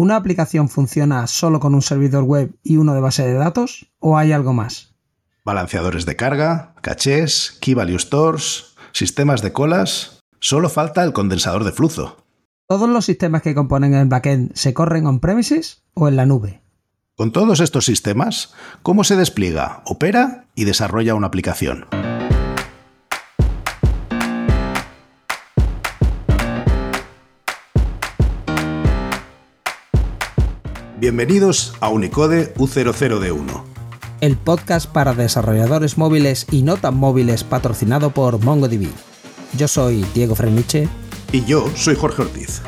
¿Una aplicación funciona solo con un servidor web y uno de base de datos o hay algo más? Balanceadores de carga, cachés, key value stores, sistemas de colas. Solo falta el condensador de flujo. ¿Todos los sistemas que componen el backend se corren on-premises o en la nube? Con todos estos sistemas, ¿cómo se despliega, opera y desarrolla una aplicación? Bienvenidos a Unicode U00D1. El podcast para desarrolladores móviles y no tan móviles patrocinado por MongoDB. Yo soy Diego Freniche. Y yo soy Jorge Ortiz.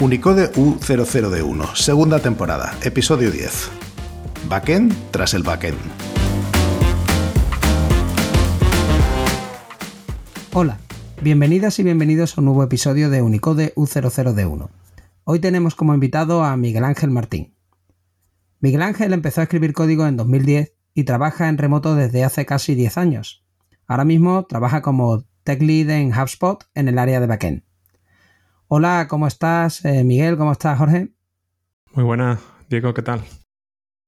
Unicode U00D1, segunda temporada, episodio 10. Backend tras el backend. Hola, bienvenidas y bienvenidos a un nuevo episodio de Unicode U00D1. Hoy tenemos como invitado a Miguel Ángel Martín. Miguel Ángel empezó a escribir código en 2010 y trabaja en remoto desde hace casi 10 años. Ahora mismo trabaja como Tech Lead en HubSpot en el área de backend. Hola, ¿cómo estás? Eh, Miguel, ¿cómo estás, Jorge? Muy buena, Diego, ¿qué tal?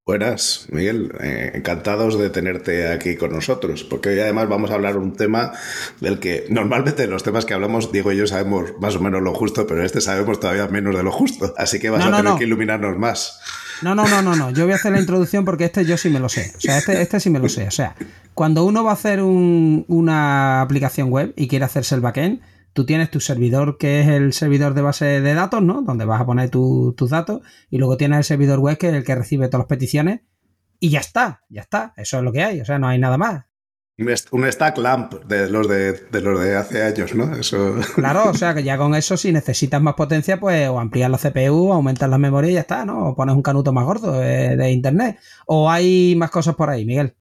Buenas, Miguel. Eh, encantados de tenerte aquí con nosotros, porque hoy además vamos a hablar un tema del que normalmente los temas que hablamos, Diego y yo sabemos más o menos lo justo, pero este sabemos todavía menos de lo justo. Así que vas a tener que iluminarnos más. No, no, no, no, no. Yo voy a hacer la introducción porque este yo sí me lo sé. O sea, este, este sí me lo sé. O sea, cuando uno va a hacer una aplicación web y quiere hacerse el backend, tú tienes tu servidor que es el servidor de base de datos, ¿no? Donde vas a poner tus datos y luego tienes el servidor web que es el que recibe todas las peticiones y ya está, ya está, eso es lo que hay, o sea, no hay nada más. Un stack lamp de los de, los de hace años, ¿no? Eso... Claro, o sea que ya con eso, si necesitas más potencia, pues o ampliar la CPU, aumentar la memoria y ya está, ¿no? O pones un canuto más gordo de, de internet. O hay más cosas por ahí, Miguel.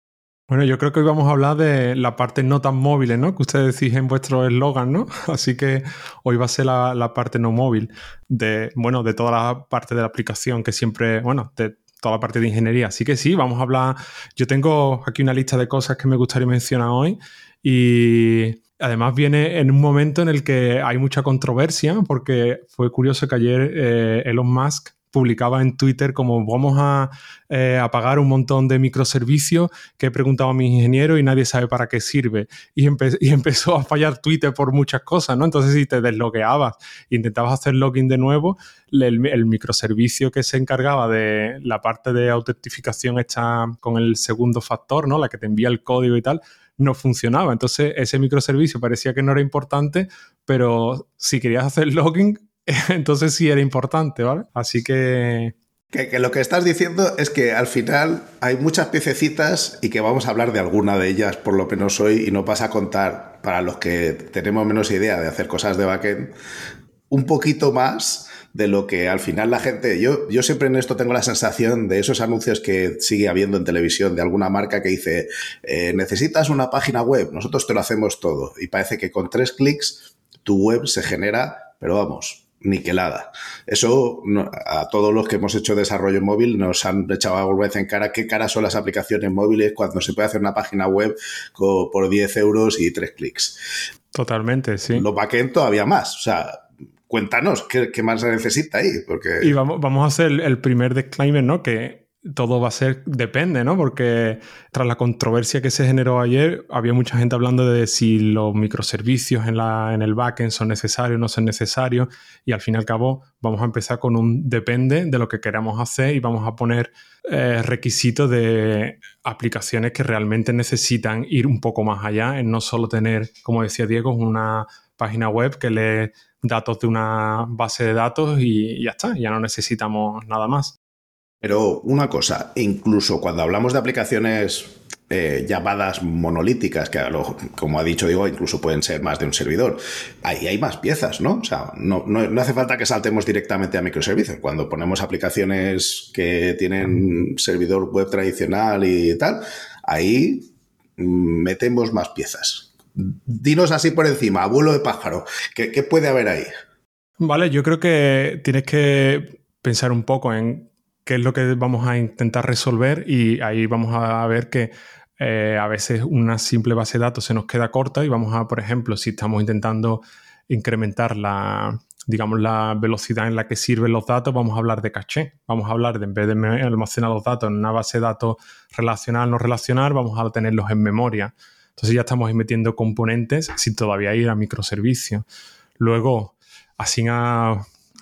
Bueno, yo creo que hoy vamos a hablar de la parte no tan móvil, ¿no? Que ustedes decís en vuestro eslogan, ¿no? Así que hoy va a ser la, parte no móvil de, bueno, de toda la parte de la aplicación que siempre, bueno, de toda la parte de ingeniería. Así que sí, vamos a hablar. Yo tengo aquí una lista de cosas que me gustaría mencionar hoy y además viene en un momento en el que hay mucha controversia porque fue curioso que ayer eh, Elon Musk publicaba en Twitter como vamos a, eh, pagar un montón de microservicios que he preguntado a mis ingenieros y nadie sabe para qué sirve. Y, empezó a fallar Twitter por muchas cosas, ¿no? Entonces si te deslogueabas e intentabas hacer login de nuevo, el, microservicio que se encargaba de la parte de autentificación hecha con el segundo factor, ¿no? La que te envía el código y tal, no funcionaba. Entonces ese microservicio parecía que no era importante, pero si querías hacer login, entonces sí era importante, ¿vale? Así que... que... lo que estás diciendo es que al final hay muchas piececitas y que vamos a hablar de alguna de ellas por lo menos hoy y no vas a contar para los que tenemos menos idea de hacer cosas de backend un poquito más de lo que al final la gente, yo, yo siempre en esto tengo la sensación de esos anuncios que sigue habiendo en televisión de alguna marca que dice, eh, necesitas una página web, nosotros te lo hacemos todo. Y parece que con tres clics tu web se genera, pero vamos, niquelada. Eso a todos los que hemos hecho desarrollo móvil nos han echado alguna vez en cara qué caras son las aplicaciones móviles cuando se puede hacer una página web por 10 euros y 3 clics. Totalmente, sí. Lo backend todavía más. O sea, cuéntanos qué, más se necesita ahí. Porque... Y vamos, vamos a hacer el primer disclaimer, ¿no? Que todo va a ser, depende, ¿no? Porque tras la controversia que se generó ayer, había mucha gente hablando de si los microservicios en, la, en el backend son necesarios o no son necesarios, y al fin y al cabo vamos a empezar con un depende de lo que queramos hacer y vamos a poner eh, requisitos de aplicaciones que realmente necesitan ir un poco más allá, en no solo tener, como decía Diego, una página web que lee datos de una base de datos y ya está, ya no necesitamos nada más. Pero una cosa, incluso cuando hablamos de aplicaciones eh, llamadas monolíticas, que como ha dicho Diego, incluso pueden ser más de un servidor. Ahí hay más piezas, ¿no? O sea, no, hace falta que saltemos directamente a microservicios. Cuando ponemos aplicaciones que tienen servidor web tradicional y tal, ahí metemos más piezas. Dinos así por encima, abuelo de pájaro, qué puede haber ahí? Vale, yo creo que tienes que pensar un poco en qué es lo que vamos a intentar resolver y ahí vamos a ver que eh, a veces una simple base de datos se nos queda corta y vamos a, por ejemplo, si estamos intentando incrementar la, digamos, la velocidad en la que sirven los datos, vamos a hablar de caché. Vamos a hablar de, en vez de almacenar los datos en una base de datos relacional, no relacional, vamos a tenerlos en memoria. Entonces ya estamos metiendo componentes sin todavía ir a microservicios. Luego, así a,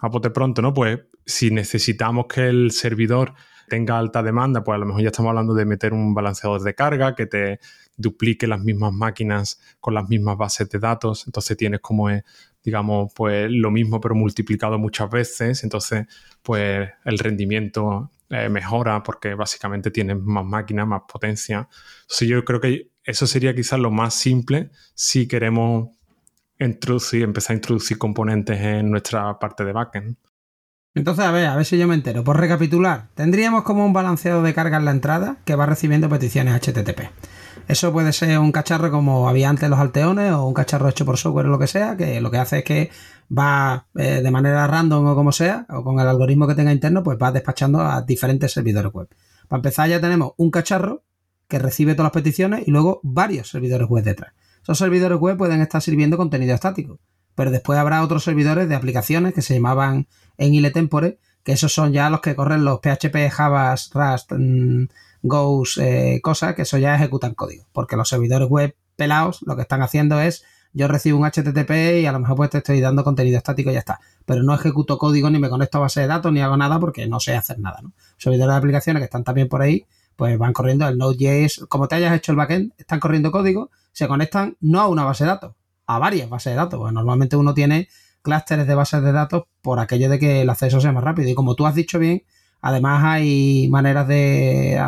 a pronto, ¿no? Pues si necesitamos que el servidor tenga alta demanda, pues a lo mejor ya estamos hablando de meter un balanceador de carga que te duplique las mismas máquinas con las mismas bases de datos. Entonces tienes como, digamos, pues lo mismo pero multiplicado muchas veces. Entonces, pues el rendimiento eh, mejora porque básicamente tienes más máquinas, más potencia. Entonces yo creo que eso sería quizás lo más simple si queremos introducir, empezar a introducir componentes en nuestra parte de backend. Entonces, a ver, a ver si yo me entero. Por recapitular, tendríamos como un balanceado de carga en la entrada que va recibiendo peticiones HTTP. Eso puede ser un cacharro como había antes los alteones o un cacharro hecho por software o lo que sea, que lo que hace es que va eh, de manera random o como sea, o con el algoritmo que tenga interno, pues va despachando a diferentes servidores web. Para empezar ya tenemos un cacharro que recibe todas las peticiones y luego varios servidores web detrás. Esos servidores web pueden estar sirviendo contenido estático, pero después habrá otros servidores de aplicaciones que se llamaban en ile tempore, que esos son ya los que corren los PHP, Java, Rust, mm, Go, eh, cosas, que eso ya ejecutan código, porque los servidores web pelados lo que están haciendo es yo recibo un HTTP y a lo mejor pues te estoy dando contenido estático y ya está. Pero no ejecuto código ni me conecto a base de datos ni hago nada porque no sé hacer nada. ¿no? Servidores de aplicaciones que están también por ahí, pues van corriendo el Node.js, como te hayas hecho el backend, están corriendo código, se conectan no a una base de datos, a varias bases de datos. Pues normalmente uno tiene clústeres de bases de datos por aquello de que el acceso sea más rápido. Y como tú has dicho bien, además hay maneras de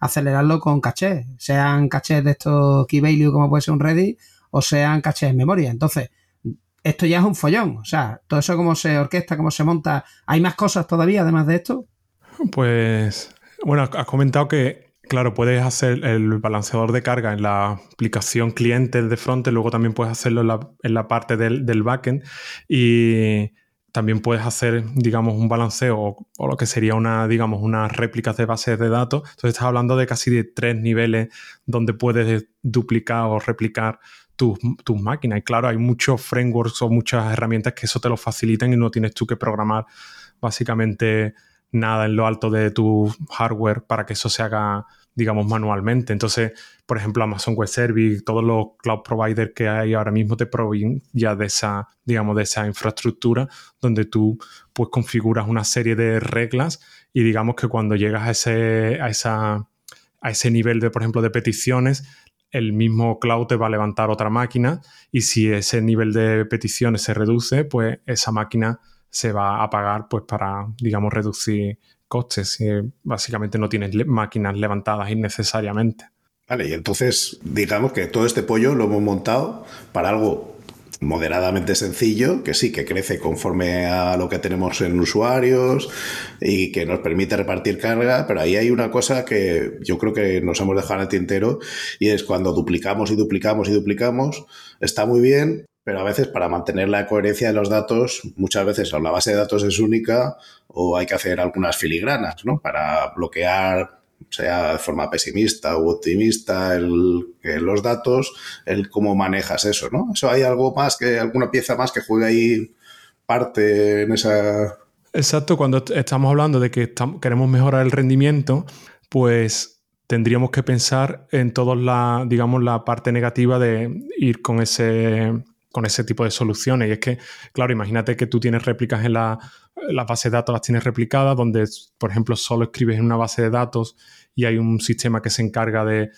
acelerarlo con caché, sean cachés de estos key value como puede ser un Reddit o sean cachés en memoria. Entonces, esto ya es un follón. O sea, todo eso cómo se orquesta, cómo se monta. ¿Hay más cosas todavía además de esto? Pues, bueno, has comentado que Claro, puedes hacer el balanceador de carga en la aplicación cliente de front, luego también puedes hacerlo en la, parte del, backend y también puedes hacer, digamos, un balanceo o, lo que sería una, digamos, unas réplicas de bases de datos. Entonces estás hablando de casi de tres niveles donde puedes duplicar o replicar tus, tus máquinas. Y claro, hay muchos frameworks o muchas herramientas que eso te lo facilitan y no tienes tú que programar básicamente nada en lo alto de tu hardware para que eso se haga, digamos, manualmente. Entonces, por ejemplo, Amazon Web Service, todos los cloud providers que hay ahora mismo te proveen ya de esa, digamos, de esa infraestructura donde tú pues configuras una serie de reglas y digamos que cuando llegas a ese, a esa, a ese nivel de, por ejemplo, de peticiones, el mismo cloud te va a levantar otra máquina y si ese nivel de peticiones se reduce, pues esa máquina se va a pagar pues para, digamos, reducir costes. Y básicamente no tienes máquinas levantadas innecesariamente. Vale, y entonces digamos que todo este pollo lo hemos montado para algo moderadamente sencillo, que sí, que crece conforme a lo que tenemos en usuarios y que nos permite repartir carga, pero ahí hay una cosa que yo creo que nos hemos dejado en el tintero y es cuando duplicamos y duplicamos y duplicamos, está muy bien, pero a veces para mantener la coherencia de los datos, muchas veces la base de datos es única o hay que hacer algunas filigranas, ¿no? Para bloquear, sea de forma pesimista u optimista, el, los datos, el cómo manejas eso, ¿no? Eso hay algo más que, alguna pieza más que juegue ahí parte en esa... Exacto, cuando estamos hablando de que queremos mejorar el rendimiento, pues tendríamos que pensar en toda la, digamos, la parte negativa de ir con ese con ese tipo de soluciones. Y es que, claro, imagínate que tú tienes réplicas en la, base de datos, las tienes replicadas, donde, por ejemplo, solo escribes en una base de datos y hay un sistema que se encarga de,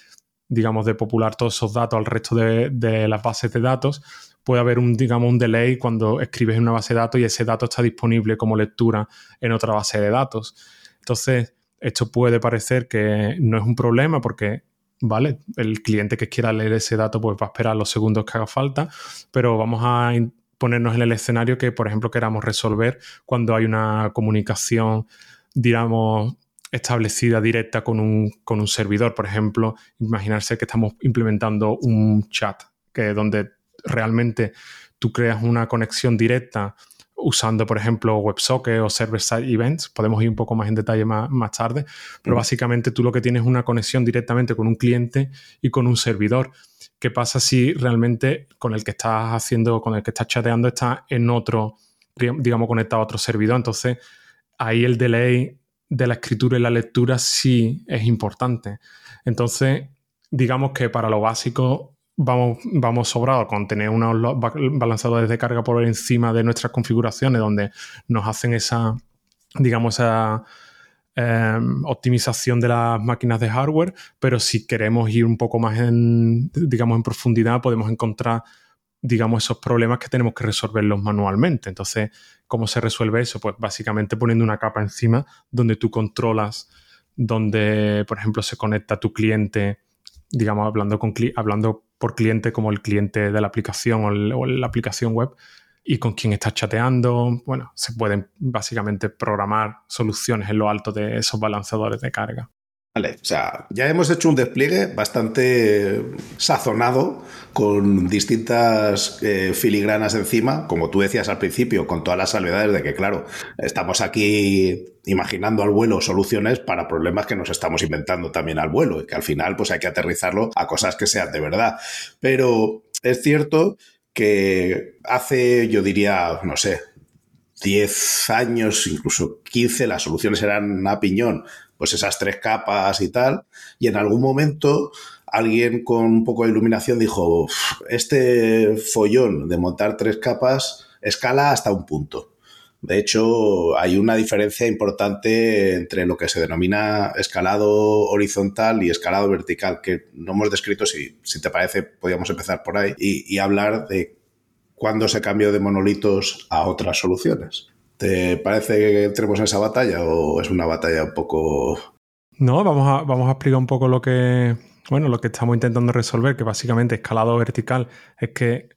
digamos, de popular todos esos datos al resto de, las bases de datos. Puede haber un, digamos, un delay cuando escribes en una base de datos y ese dato está disponible como lectura en otra base de datos. Entonces, esto puede parecer que no es un problema porque ¿vale? El cliente que quiera leer ese dato pues va a esperar los segundos que haga falta, pero vamos a ponernos en el escenario que, por ejemplo, queramos resolver cuando hay una comunicación, digamos, establecida directa con un, con un servidor. Por ejemplo, imaginarse que estamos implementando un chat, que donde realmente tú creas una conexión directa usando, por ejemplo, WebSocket o Server-Side Events. Podemos ir un poco más en detalle más, más tarde, pero básicamente tú lo que tienes es una conexión directamente con un cliente y con un servidor. ¿Qué pasa si realmente con el que estás haciendo, con el que estás chateando, está en otro, digamos, conectado a otro servidor? Entonces, ahí el delay de la escritura y la lectura sí es importante. Entonces, digamos que para lo básico vamos, vamos sobrados con tener unos balanceadores de carga por encima de nuestras configuraciones donde nos hacen esa, digamos, esa em, optimización de las máquinas de hardware, pero si queremos ir un poco más en, digamos, en profundidad, podemos encontrar, digamos, esos problemas que tenemos que resolverlos manualmente. Entonces, ¿cómo se resuelve eso? Pues básicamente poniendo una capa encima donde tú controlas, donde, por ejemplo, se conecta tu cliente digamos, hablando, con, hablando por cliente como el cliente de la aplicación o, la aplicación web y con quién estás chateando. Bueno, se pueden básicamente programar soluciones en lo alto de esos balanceadores de carga. Vale, o sea, ya hemos hecho un despliegue bastante sazonado con distintas eh, filigranas encima, como tú decías al principio, con todas las salvedades de que, claro, estamos aquí imaginando al vuelo soluciones para problemas que nos estamos inventando también al vuelo y que al final pues hay que aterrizarlo a cosas que sean de verdad. Pero es cierto que hace, yo diría, no sé, 10 años, incluso 15, las soluciones eran a piñón pues esas tres capas y tal. Y en algún momento alguien con un poco de iluminación dijo, este follón de montar tres capas escala hasta un punto. De hecho, hay una diferencia importante entre lo que se denomina escalado horizontal y escalado vertical, que no hemos descrito, si, si te parece, podríamos empezar por ahí y, y hablar de cuándo se cambió de monolitos a otras soluciones. ¿Te parece que entremos en esa batalla o es una batalla un poco... No, vamos a, vamos a explicar un poco lo que, bueno, lo que estamos intentando resolver, que básicamente escalado vertical es que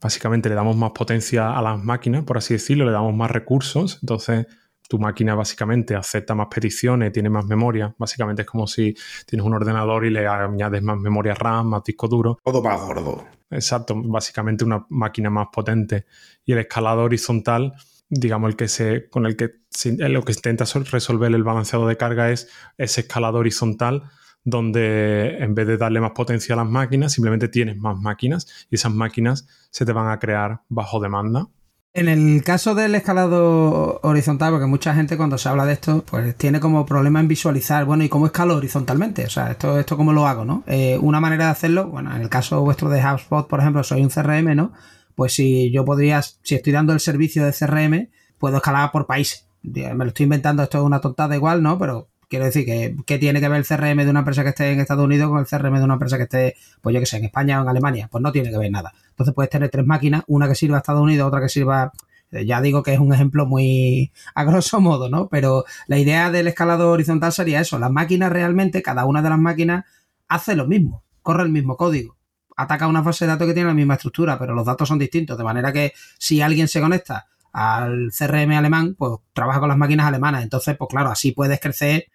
básicamente le damos más potencia a las máquinas, por así decirlo, le damos más recursos, entonces tu máquina básicamente acepta más peticiones, tiene más memoria, básicamente es como si tienes un ordenador y le añades más memoria RAM, más disco duro. Todo más gordo. Exacto, básicamente una máquina más potente. Y el escalado horizontal digamos, el que se, con el que lo que intenta resolver el balanceado de carga es ese escalado horizontal donde en vez de darle más potencia a las máquinas, simplemente tienes más máquinas y esas máquinas se te van a crear bajo demanda. En el caso del escalado horizontal, porque mucha gente cuando se habla de esto, pues tiene como problema en visualizar, bueno, ¿y cómo escalo horizontalmente? O sea, esto, esto cómo lo hago, ¿no? Eh, una manera de hacerlo, bueno, en el caso vuestro de HubSpot, por ejemplo, soy un CRM, ¿no? Pues si yo podría, si estoy dando el servicio de CRM, puedo escalar por país. Me lo estoy inventando, esto es una tontada igual, ¿no? Pero quiero decir que ¿qué tiene que ver el CRM de una empresa que esté en Estados Unidos con el CRM de una empresa que esté, pues yo que sé, en España o en Alemania. Pues no tiene que ver nada. Entonces puedes tener tres máquinas, una que sirva a Estados Unidos, otra que sirva eh, ya digo que es un ejemplo muy a grosso modo, ¿no? Pero la idea del escalado horizontal sería eso. Las máquinas realmente, cada una de las máquinas hace lo mismo, corre el mismo código ataca una base de datos que tiene la misma estructura, pero los datos son distintos, de manera que si alguien se conecta al CRM alemán, pues trabaja con las máquinas alemanas. Entonces, pues claro, así puedes crecer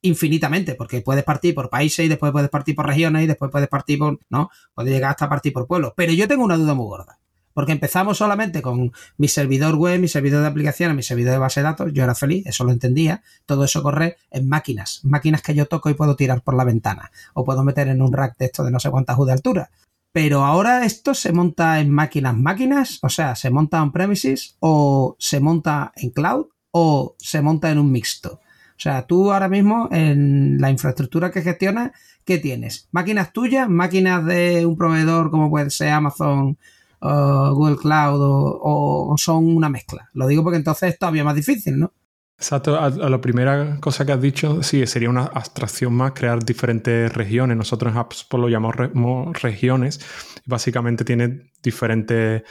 infinitamente, porque puedes partir por países y después puedes partir por regiones y después puedes partir por, ¿no? Puedes llegar hasta partir por pueblos. Pero yo tengo una duda muy gorda. Porque empezamos solamente con mi servidor web, mi servidor de aplicaciones, mi servidor de base de datos. Yo era feliz, eso lo entendía. Todo eso corre en máquinas. Máquinas que yo toco y puedo tirar por la ventana. O puedo meter en un rack de esto de no sé cuántas U de altura. Pero ahora esto se monta en máquinas, máquinas, o sea, se monta en premises o se monta en cloud o se monta en un mixto. O sea, tú ahora mismo en la infraestructura que gestionas, ¿qué tienes? ¿Máquinas tuyas? ¿Máquinas de un proveedor como puede ser Amazon, o Google Cloud o, o, son una mezcla? Lo digo porque entonces es todavía más difícil, ¿no? Exacto, a, la primera cosa que has dicho, sí, sería una abstracción más crear diferentes regiones. Nosotros en HubSpot lo llamamos regiones. Básicamente tiene diferentes,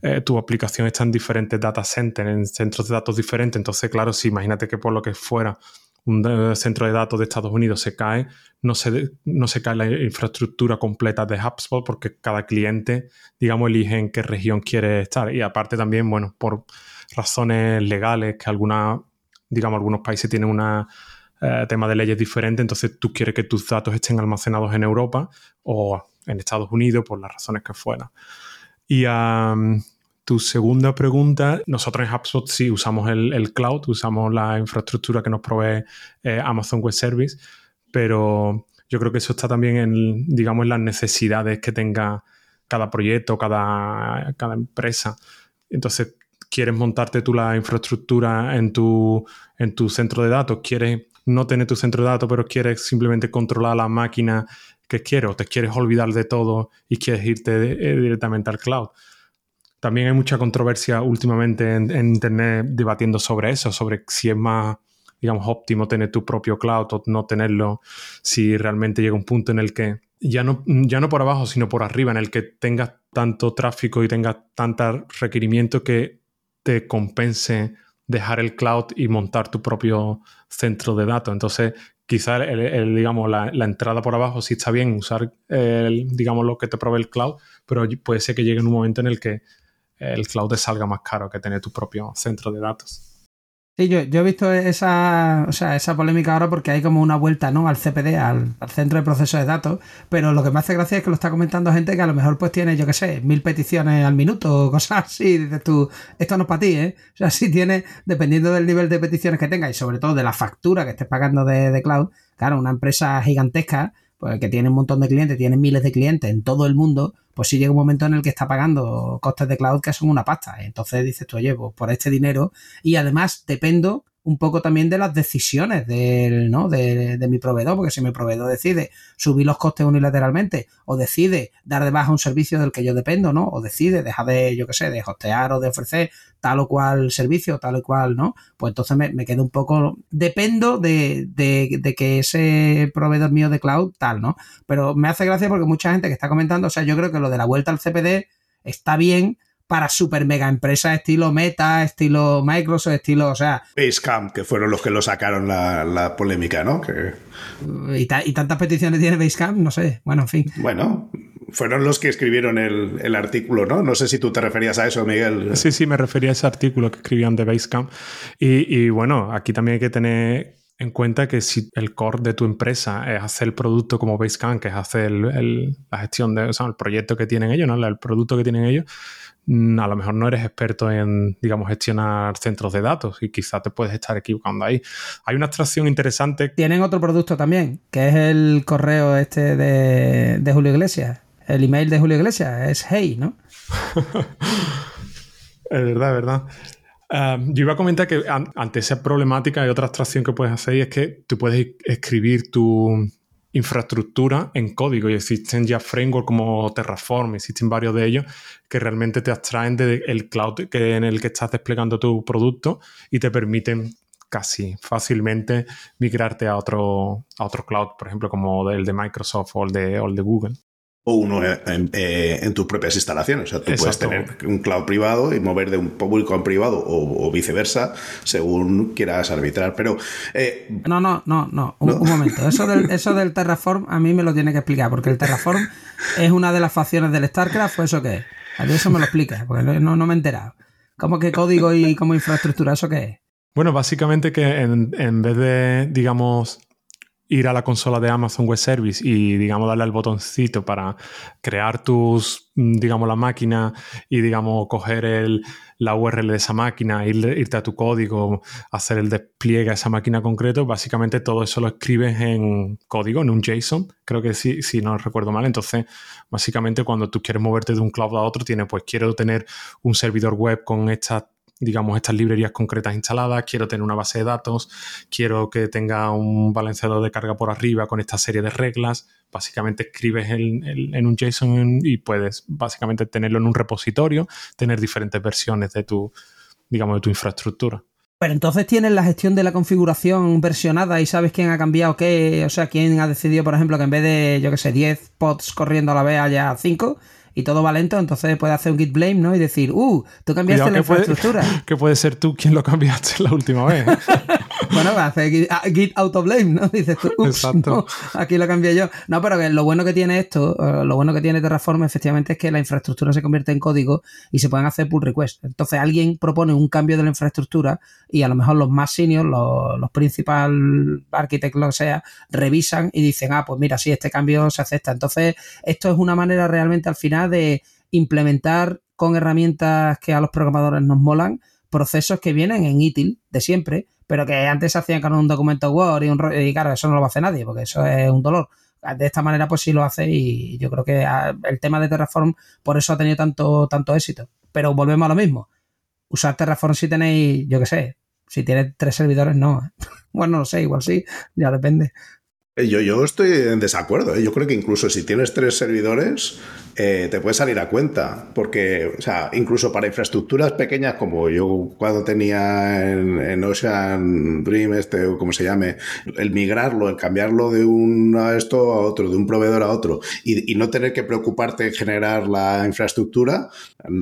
eh, tu aplicación está en diferentes data centers, en centros de datos diferentes. Entonces, claro, si imagínate que por lo que fuera un eh, centro de datos de Estados Unidos se cae, no se, no se cae la infraestructura completa de HubSpot porque cada cliente, digamos, elige en qué región quiere estar. Y aparte también, bueno, por razones legales que alguna digamos, algunos países tienen un eh, tema de leyes diferentes, entonces tú quieres que tus datos estén almacenados en Europa o en Estados Unidos, por las razones que fueran. Y tu segunda pregunta, nosotros en HubSpot sí usamos el, cloud, usamos la infraestructura que nos provee eh, Amazon Web Service, pero yo creo que eso está también en, digamos, en las necesidades que tenga cada proyecto, cada, cada empresa. Entonces, quieres montarte tú la infraestructura en tu, en tu centro de datos, quieres no tener tu centro de datos, pero quieres simplemente controlar la máquina que quieres, o te quieres olvidar de todo y quieres irte eh, directamente al cloud. También hay mucha controversia últimamente en, Internet debatiendo sobre eso, sobre si es más, digamos, óptimo tener tu propio cloud o no tenerlo, si realmente llega un punto en el que ya no, ya no por abajo, sino por arriba, en el que tengas tanto tráfico y tengas tantos requerimientos que te compense dejar el cloud y montar tu propio centro de datos. Entonces, quizá el, digamos, la, entrada por abajo sí está bien usar el, digamos, lo que te provee el cloud, pero puede ser que llegue un momento en el que el cloud te salga más caro que tener tu propio centro de datos. Sí, yo, he visto esa, o sea, esa polémica ahora porque hay como una vuelta ¿no? al CPD, al, Centro de Procesos de Datos, pero lo que me hace gracia es que lo está comentando gente que a lo mejor pues tiene, yo qué sé, mil peticiones al minuto o cosas así, dices tú, esto no es para ti, ¿eh? O sea, si tiene, dependiendo del nivel de peticiones que tenga y sobre todo de la factura que estés pagando de, de cloud, claro, una empresa gigantesca, que tiene un montón de clientes, tiene miles de clientes en todo el mundo, pues sí llega un momento en el que está pagando costes de cloud que son una pasta. Entonces dices tú, oye, pues por este dinero y además dependo un poco también de las decisiones del, ¿no? de, mi proveedor, porque si mi proveedor decide subir los costes unilateralmente o decide dar de baja un servicio del que yo dependo, ¿no? O decide dejar de, yo qué sé, de hostear o de ofrecer tal o cual servicio, tal o cual, ¿no? Pues entonces me, me quedo un poco, dependo de, de, de, que ese proveedor mío de cloud, tal, ¿no? Pero me hace gracia porque mucha gente que está comentando, o sea, yo creo que lo de la vuelta al CPD está bien, para super mega empresas estilo Meta, estilo Microsoft, estilo, o sea... Basecamp, que fueron los que lo sacaron la, polémica, ¿no? Y, tantas peticiones tiene Basecamp, no sé, bueno, en fin. Bueno, fueron los que escribieron el, artículo, ¿no? No sé si tú te referías a eso, Miguel. Sí, sí, me refería a ese artículo que escribían de Basecamp. Y, y bueno, aquí también hay que tener en cuenta que si el core de tu empresa es hacer el producto como Basecamp, que es hacer la gestión de, o sea, el proyecto que tienen ellos, ¿no? El producto que tienen ellos, a lo mejor no eres experto en, digamos, gestionar centros de datos y quizá te puedes estar equivocando ahí. Hay una abstracción interesante. Tienen otro producto también, que es el correo este de, Julio Iglesias. El email de Julio Iglesias es Hey, ¿no? es verdad, es verdad. Ah, yo iba a comentar que ante esa problemática hay otra abstracción que puedes hacer y es que tú puedes escribir tu, infraestructura en código y existen ya frameworks como Terraform, existen varios de ellos que realmente te abstraen del cloud que, en el que estás desplegando tu producto y te permiten casi fácilmente migrarte a otro, a otro cloud, por ejemplo, como el de Microsoft o el de, o el de Google o uno eh, en, tus propias instalaciones. O sea, tú puedes tener un cloud privado y mover de un público a un privado o, viceversa, según quieras arbitrar. Pero. Eh, no, no, no, no. Un, momento. Eso del, eso del Terraform a mí me lo tiene que explicar, porque el Terraform es una de las facciones del StarCraft, ¿o eso qué es? A mí eso me lo explica, porque no, no me he enterado. ¿Cómo que código y como infraestructura? ¿Eso qué es? Bueno, básicamente que en, en vez de, digamos, ir a la consola de Amazon Web Service y, digamos, darle al botoncito para crear tus, mm, digamos, la máquina y, digamos, coger el, la URL de esa máquina, ir, irte a tu código, hacer el despliegue a esa máquina concreto, básicamente todo eso lo escribes en código, en un JSON, creo que sí, si no recuerdo mal. Entonces, básicamente cuando tú quieres moverte de un cloud a otro, tienes, pues quiero tener un servidor web con estas digamos, estas librerías concretas instaladas, quiero tener una base de datos, quiero que tenga un balanceador de carga por arriba con esta serie de reglas. Básicamente escribes en, un JSON y puedes básicamente tenerlo en un repositorio, tener diferentes versiones de tu, digamos, de tu infraestructura. Pero entonces tienes la gestión de la configuración versionada y sabes quién ha cambiado qué, o sea, quién ha decidido, por ejemplo, que en vez de, yo qué sé, 10 pods corriendo a la vez haya 5 y todo va lento, entonces puede hacer un git blame, ¿no? Y decir, uh, tú cambiaste la infraestructura. que puede ser tú quien lo cambiaste la última vez. bueno, hace git, ah, git auto blame, ¿no? Dices tú, Exacto. aquí lo cambié yo. No, pero que lo bueno que tiene esto, eh, lo bueno que tiene Terraform efectivamente es que la infraestructura se convierte en código y se pueden hacer pull requests. Entonces alguien propone un cambio de la infraestructura y a lo mejor los más seniors, los, los principal arquitectos, lo que sea, revisan y dicen, ah, pues mira, sí, este cambio se acepta. Entonces, esto es una manera realmente al final de implementar con herramientas que a los programadores nos molan, procesos que vienen en ITIL de siempre, pero que antes se hacían con un documento Word y, un, y claro, eso no lo hacer nadie, porque eso es un dolor. De esta manera, pues sí lo hace y yo creo que ah, el tema de Terraform por eso ha tenido tanto, tanto éxito. Pero volvemos a lo mismo. Usar Terraform si tenéis, yo qué sé, si tienes tres servidores, no. bueno, no sé, igual sí, ya depende. Eh, yo, yo estoy en desacuerdo. ¿eh? Yo creo que incluso si tienes tres servidores, eh, te puede salir a cuenta. Porque, o sea, incluso para infraestructuras pequeñas, como yo cuando tenía en, Ocean Dream, este, o como se llame, el migrarlo, el cambiarlo de un a esto a otro, de un proveedor a otro, y, no tener que preocuparte en generar la infraestructura,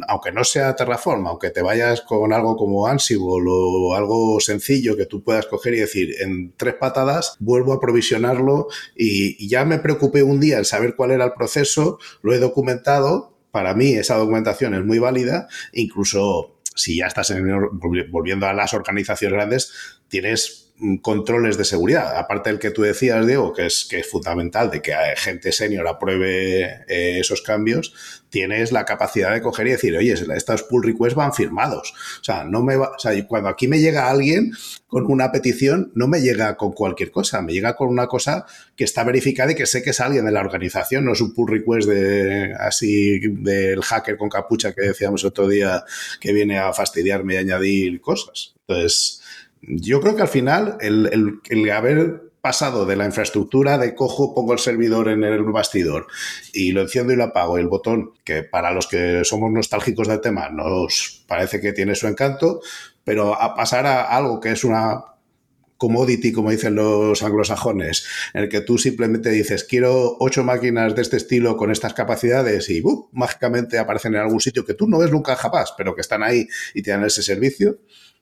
aunque no sea Terraform, aunque te vayas con algo como Ansible o algo sencillo que tú puedas coger y decir, en tres patadas vuelvo a provisionar y, ya me preocupé un día en saber cuál era el proceso, lo he documentado, para mí esa documentación es muy válida, incluso si ya estás volviendo a las organizaciones grandes, tienes controles de seguridad. Aparte del que tú decías, Diego, que es, que es fundamental de que gente senior apruebe eh, esos cambios, tienes la capacidad de coger y decir, oye, estos pull requests van firmados. O sea, no me va, o sea, cuando aquí me llega alguien con una petición, no me llega con cualquier cosa, me llega con una cosa que está verificada y que sé que es alguien de la organización, no es un pull request de así del hacker con capucha que decíamos otro día que viene a fastidiarme y añadir cosas. Entonces, yo creo que al final el, haber pasado de la infraestructura de cojo, pongo el servidor en el bastidor y lo enciendo y lo apago el botón, que para los que somos nostálgicos del tema nos parece que tiene su encanto, pero a pasar a algo que es una commodity, como dicen los anglosajones, en el que tú simplemente dices, quiero ocho máquinas de este estilo con estas capacidades y uh, mágicamente aparecen en algún sitio que tú no ves nunca jamás, pero que están ahí y te dan ese servicio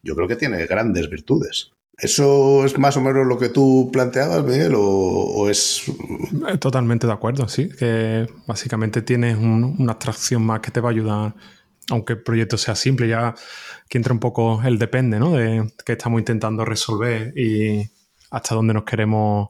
yo creo que tiene grandes virtudes. ¿Eso es más o menos lo que tú planteabas, Miguel, o, es...? Eh, totalmente de acuerdo, sí. Que básicamente tienes una abstracción más que te va a ayudar, aunque el proyecto sea simple, ya que entra un poco el depende, ¿no? De qué estamos intentando resolver y hasta dónde nos queremos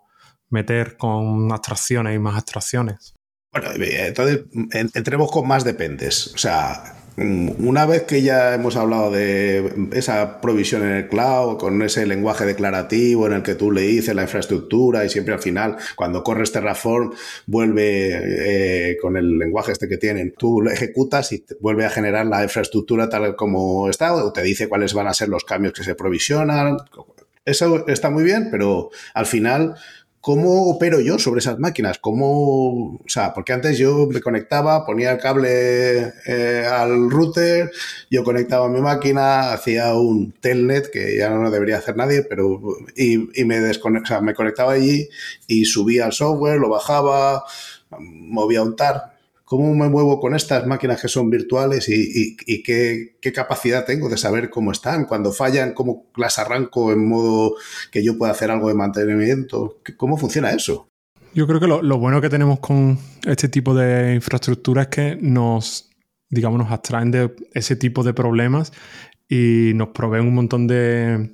meter con abstracciones y más abstracciones. Bueno, entonces entremos con más dependes. O sea, una vez que ya hemos hablado de esa provisión en el cloud, con ese lenguaje declarativo en el que tú le dices la infraestructura y siempre al final, cuando corres Terraform, vuelve eh, con el lenguaje este que tienen, tú lo ejecutas y vuelve a generar la infraestructura tal como está, o te dice cuáles van a ser los cambios que se provisionan. Eso está muy bien, pero al final ¿Cómo opero yo sobre esas máquinas? ¿Cómo, o sea, porque antes yo me conectaba, ponía el cable eh, al router, yo conectaba mi máquina, hacía un telnet, que ya no debería hacer nadie, pero y, me, me conectaba allí y subía el software, lo bajaba, movía un TAR. ¿Cómo me muevo con estas máquinas que son virtuales y, qué, capacidad tengo de saber cómo están? Cuando fallan, ¿cómo las arranco en modo que yo pueda hacer algo de mantenimiento? ¿Cómo funciona eso? Yo creo que lo, bueno que tenemos con este tipo de infraestructura es que nos, digamos, nos abstraen de ese tipo de problemas y nos proveen un montón de,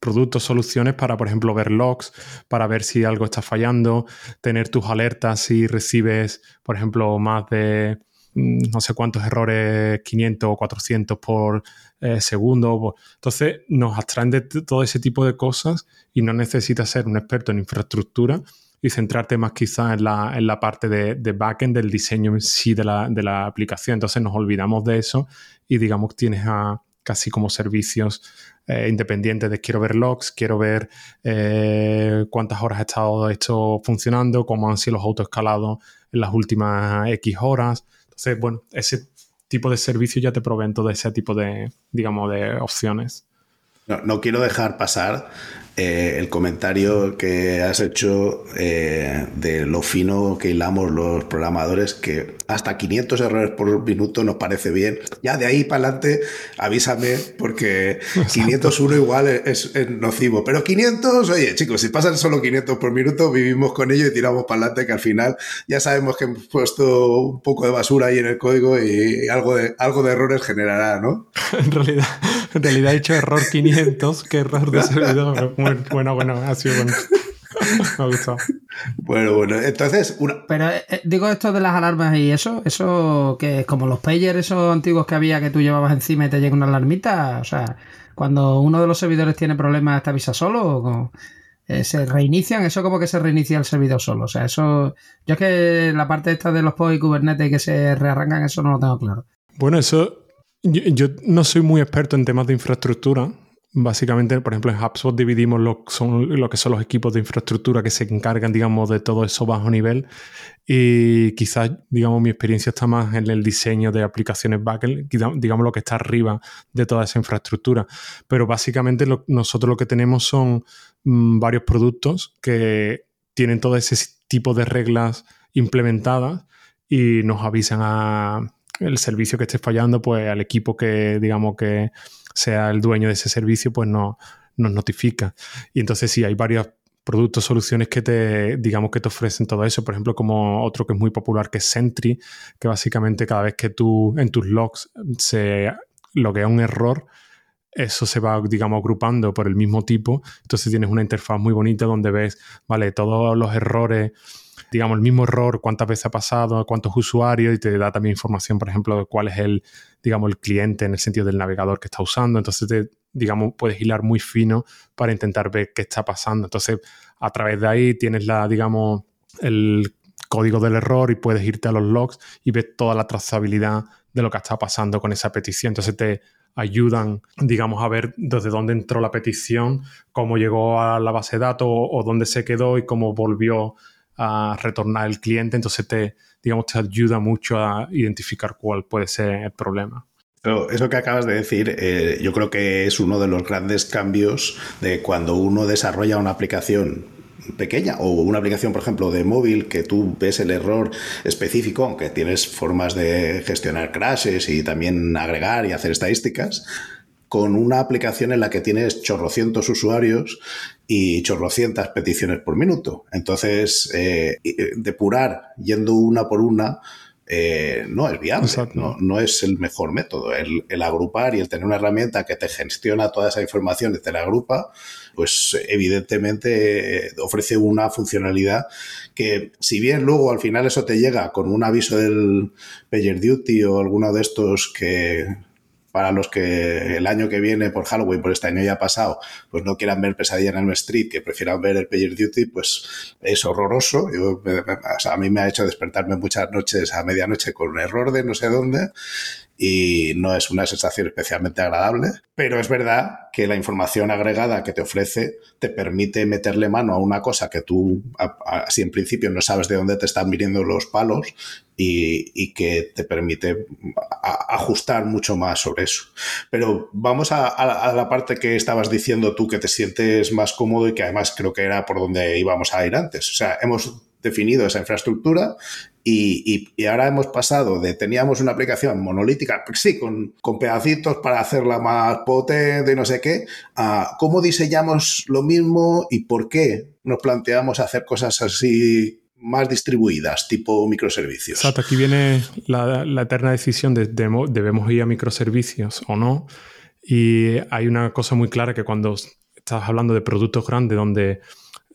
productos, soluciones para, por ejemplo, ver logs, para ver si algo está fallando, tener tus alertas si recibes, por ejemplo, más de mm, no sé cuántos errores, 500 o 400 por eh, segundo. Entonces, nos abstraen de todo ese tipo de cosas y no necesitas ser un experto en infraestructura y centrarte más quizás en la, en la parte de, de, backend, del diseño en sí de la, de la aplicación. Entonces, nos olvidamos de eso y, digamos, tienes a, casi como servicios eh, independientes de quiero ver logs, quiero ver eh, cuántas horas ha estado esto funcionando, cómo han sido los autoescalados en las últimas X horas. Entonces, bueno, ese tipo de servicio ya te proveen todo ese tipo de, digamos, de opciones. No, no quiero dejar pasar eh, el comentario que has hecho eh, de lo fino que hilamos los programadores, que hasta 500 errores por minuto nos parece bien. Ya de ahí para adelante, avísame, porque 501 igual es, nocivo. Pero 500, oye, chicos, si pasan solo 500 por minuto, vivimos con ello y tiramos para adelante, que al final ya sabemos que hemos puesto un poco de basura ahí en el código y algo de, algo de errores generará, ¿no? en realidad, en realidad he hecho error 500, que error de servidor bueno, bueno, ha sido bueno. me ha gustado. Bueno, bueno, entonces. Pero eh, eh, digo esto de las alarmas y eso, eso que es como los pagers esos antiguos que había que tú llevabas encima y te llega una alarmita. O sea, cuando uno de los servidores tiene problemas, ¿te avisa solo? O eh, ¿Se reinician? Eso como que se reinicia el servidor solo. O sea, eso. Yo es que la parte esta de los POS y Kubernetes que se rearrancan, eso no lo tengo claro. Bueno, eso. yo no soy muy experto en temas de infraestructura, Básicamente, por ejemplo, en HubSpot dividimos lo, son, lo que son los equipos de infraestructura que se encargan, digamos, de todo eso bajo nivel. Y quizás, digamos, mi experiencia está más en el diseño de aplicaciones backend, digamos, lo que está arriba de toda esa infraestructura. Pero básicamente nosotros lo que tenemos son mm, varios productos que tienen todo ese tipo de reglas implementadas y nos avisan a el servicio que esté fallando, pues al equipo que, digamos, que sea el dueño de ese servicio, pues no, nos notifica. Y entonces sí, hay varios productos, soluciones que te, digamos, que te ofrecen todo eso. Por ejemplo, como otro que es muy popular, que es Sentry, que básicamente cada vez que tú en tus logs se loguea un error, eso se va, digamos, agrupando por el mismo tipo. Entonces tienes una interfaz muy bonita donde ves, vale, todos los errores digamos, el mismo error, cuántas veces ha pasado, cuántos usuarios, y te da también información, por ejemplo, de cuál es el, digamos, el cliente en el sentido del navegador que está usando. Entonces, te, digamos, puedes hilar muy fino para intentar ver qué está pasando. Entonces, a través de ahí tienes la, digamos, el código del error y puedes irte a los logs y ver toda la trazabilidad de lo que está pasando con esa petición. Entonces te ayudan, digamos, a ver desde dónde entró la petición, cómo llegó a la base de datos o dónde se quedó y cómo volvió a retornar el cliente, entonces te, digamos, te ayuda mucho a identificar cuál puede ser el problema. Pero eso que acabas de decir, eh, yo creo que es uno de los grandes cambios de cuando uno desarrolla una aplicación pequeña o una aplicación, por ejemplo, de móvil que tú ves el error específico, aunque tienes formas de gestionar crashes y también agregar y hacer estadísticas, con una aplicación en la que tienes chorrocientos usuarios y chorrocientas peticiones por minuto. Entonces, eh, eh, depurar yendo una por una eh, no es viable, no, no, es el mejor método. El, el, agrupar y el tener una herramienta que te gestiona toda esa información y te la agrupa, pues evidentemente ofrece una funcionalidad que si bien luego al final eso te llega con un aviso del PagerDuty o alguno de estos que para los que el año que viene por Halloween, por este año ya pasado, pues no quieran ver Pesadilla en el Street, que prefieran ver el Pager Duty, pues es horroroso. a mí me ha hecho despertarme muchas noches a medianoche con un error de no sé dónde y no es una sensación especialmente agradable, pero es verdad que la información agregada que te ofrece te permite meterle mano a una cosa que tú, así en principio, no sabes de dónde te están viniendo los palos y, que te permite ajustar mucho más sobre eso. Pero vamos a, a, la parte que estabas diciendo tú, que te sientes más cómodo y que además creo que era por donde íbamos a ir antes. O sea, hemos definido esa infraestructura y, ahora hemos pasado de teníamos una aplicación monolítica, sí, con, con, pedacitos para hacerla más potente y no sé qué, a cómo diseñamos lo mismo y por qué nos planteamos hacer cosas así más distribuidas, tipo microservicios. Exacto, aquí viene la, eterna decisión de, debemos ir a microservicios o no. Y hay una cosa muy clara que cuando estás hablando de productos grandes donde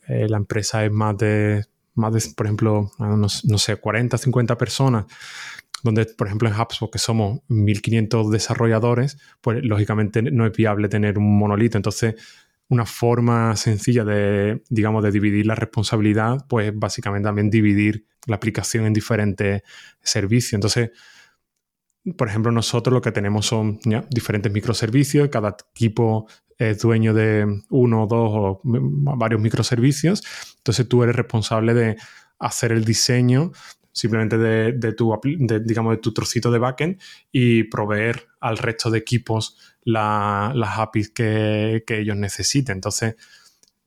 eh, la empresa es más de más de, por ejemplo, no, sé, 40, 50 personas, donde, por ejemplo, en HubSpot, que somos 1500 desarrolladores, pues lógicamente no es viable tener un monolito. Entonces, una forma sencilla de, digamos, de dividir la responsabilidad, pues básicamente también dividir la aplicación en diferentes servicios. Entonces, por ejemplo, nosotros lo que tenemos son diferentes microservicios, cada equipo es dueño de uno, dos o varios microservicios, entonces tú eres responsable de hacer el diseño simplemente de, tu, digamos, de tu trocito de backend y proveer al resto de equipos las APIs que, que ellos necesiten. Entonces,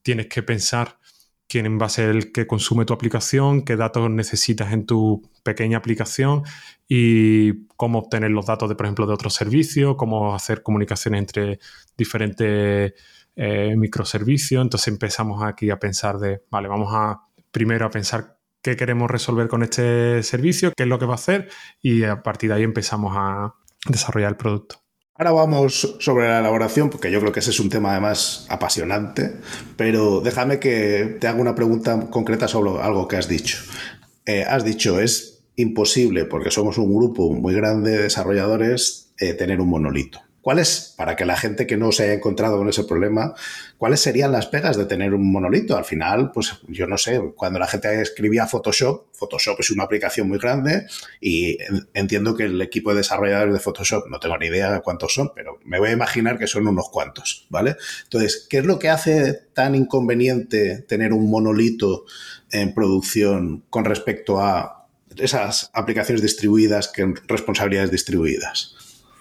tienes que pensar quién va a ser el que consume tu aplicación, qué datos necesitas en tu pequeña aplicación y cómo obtener los datos, de, por ejemplo, de otros servicios, cómo hacer comunicaciones entre diferentes eh, microservicios. Entonces empezamos aquí a pensar de, vale, vamos a primero a pensar qué queremos resolver con este servicio, qué es lo que va a hacer y a partir de ahí empezamos a desarrollar el producto. Ahora vamos sobre la elaboración, porque yo creo que ese es un tema además apasionante, pero déjame que te haga una pregunta concreta sobre algo que has dicho. Eh, has dicho, es imposible, porque somos un grupo muy grande de desarrolladores, eh, tener un monolito. ¿Cuáles, para que la gente que no se haya encontrado con ese problema, cuáles serían las pegas de tener un monolito? Al final, pues yo no sé, cuando la gente escribía Photoshop, Photoshop es una aplicación muy grande y entiendo que el equipo de desarrolladores de Photoshop, no tengo ni idea de cuántos son, pero me voy a imaginar que son unos cuantos, ¿vale? Entonces, ¿qué es lo que hace tan inconveniente tener un monolito en producción con respecto a esas aplicaciones distribuidas que responsabilidades distribuidas?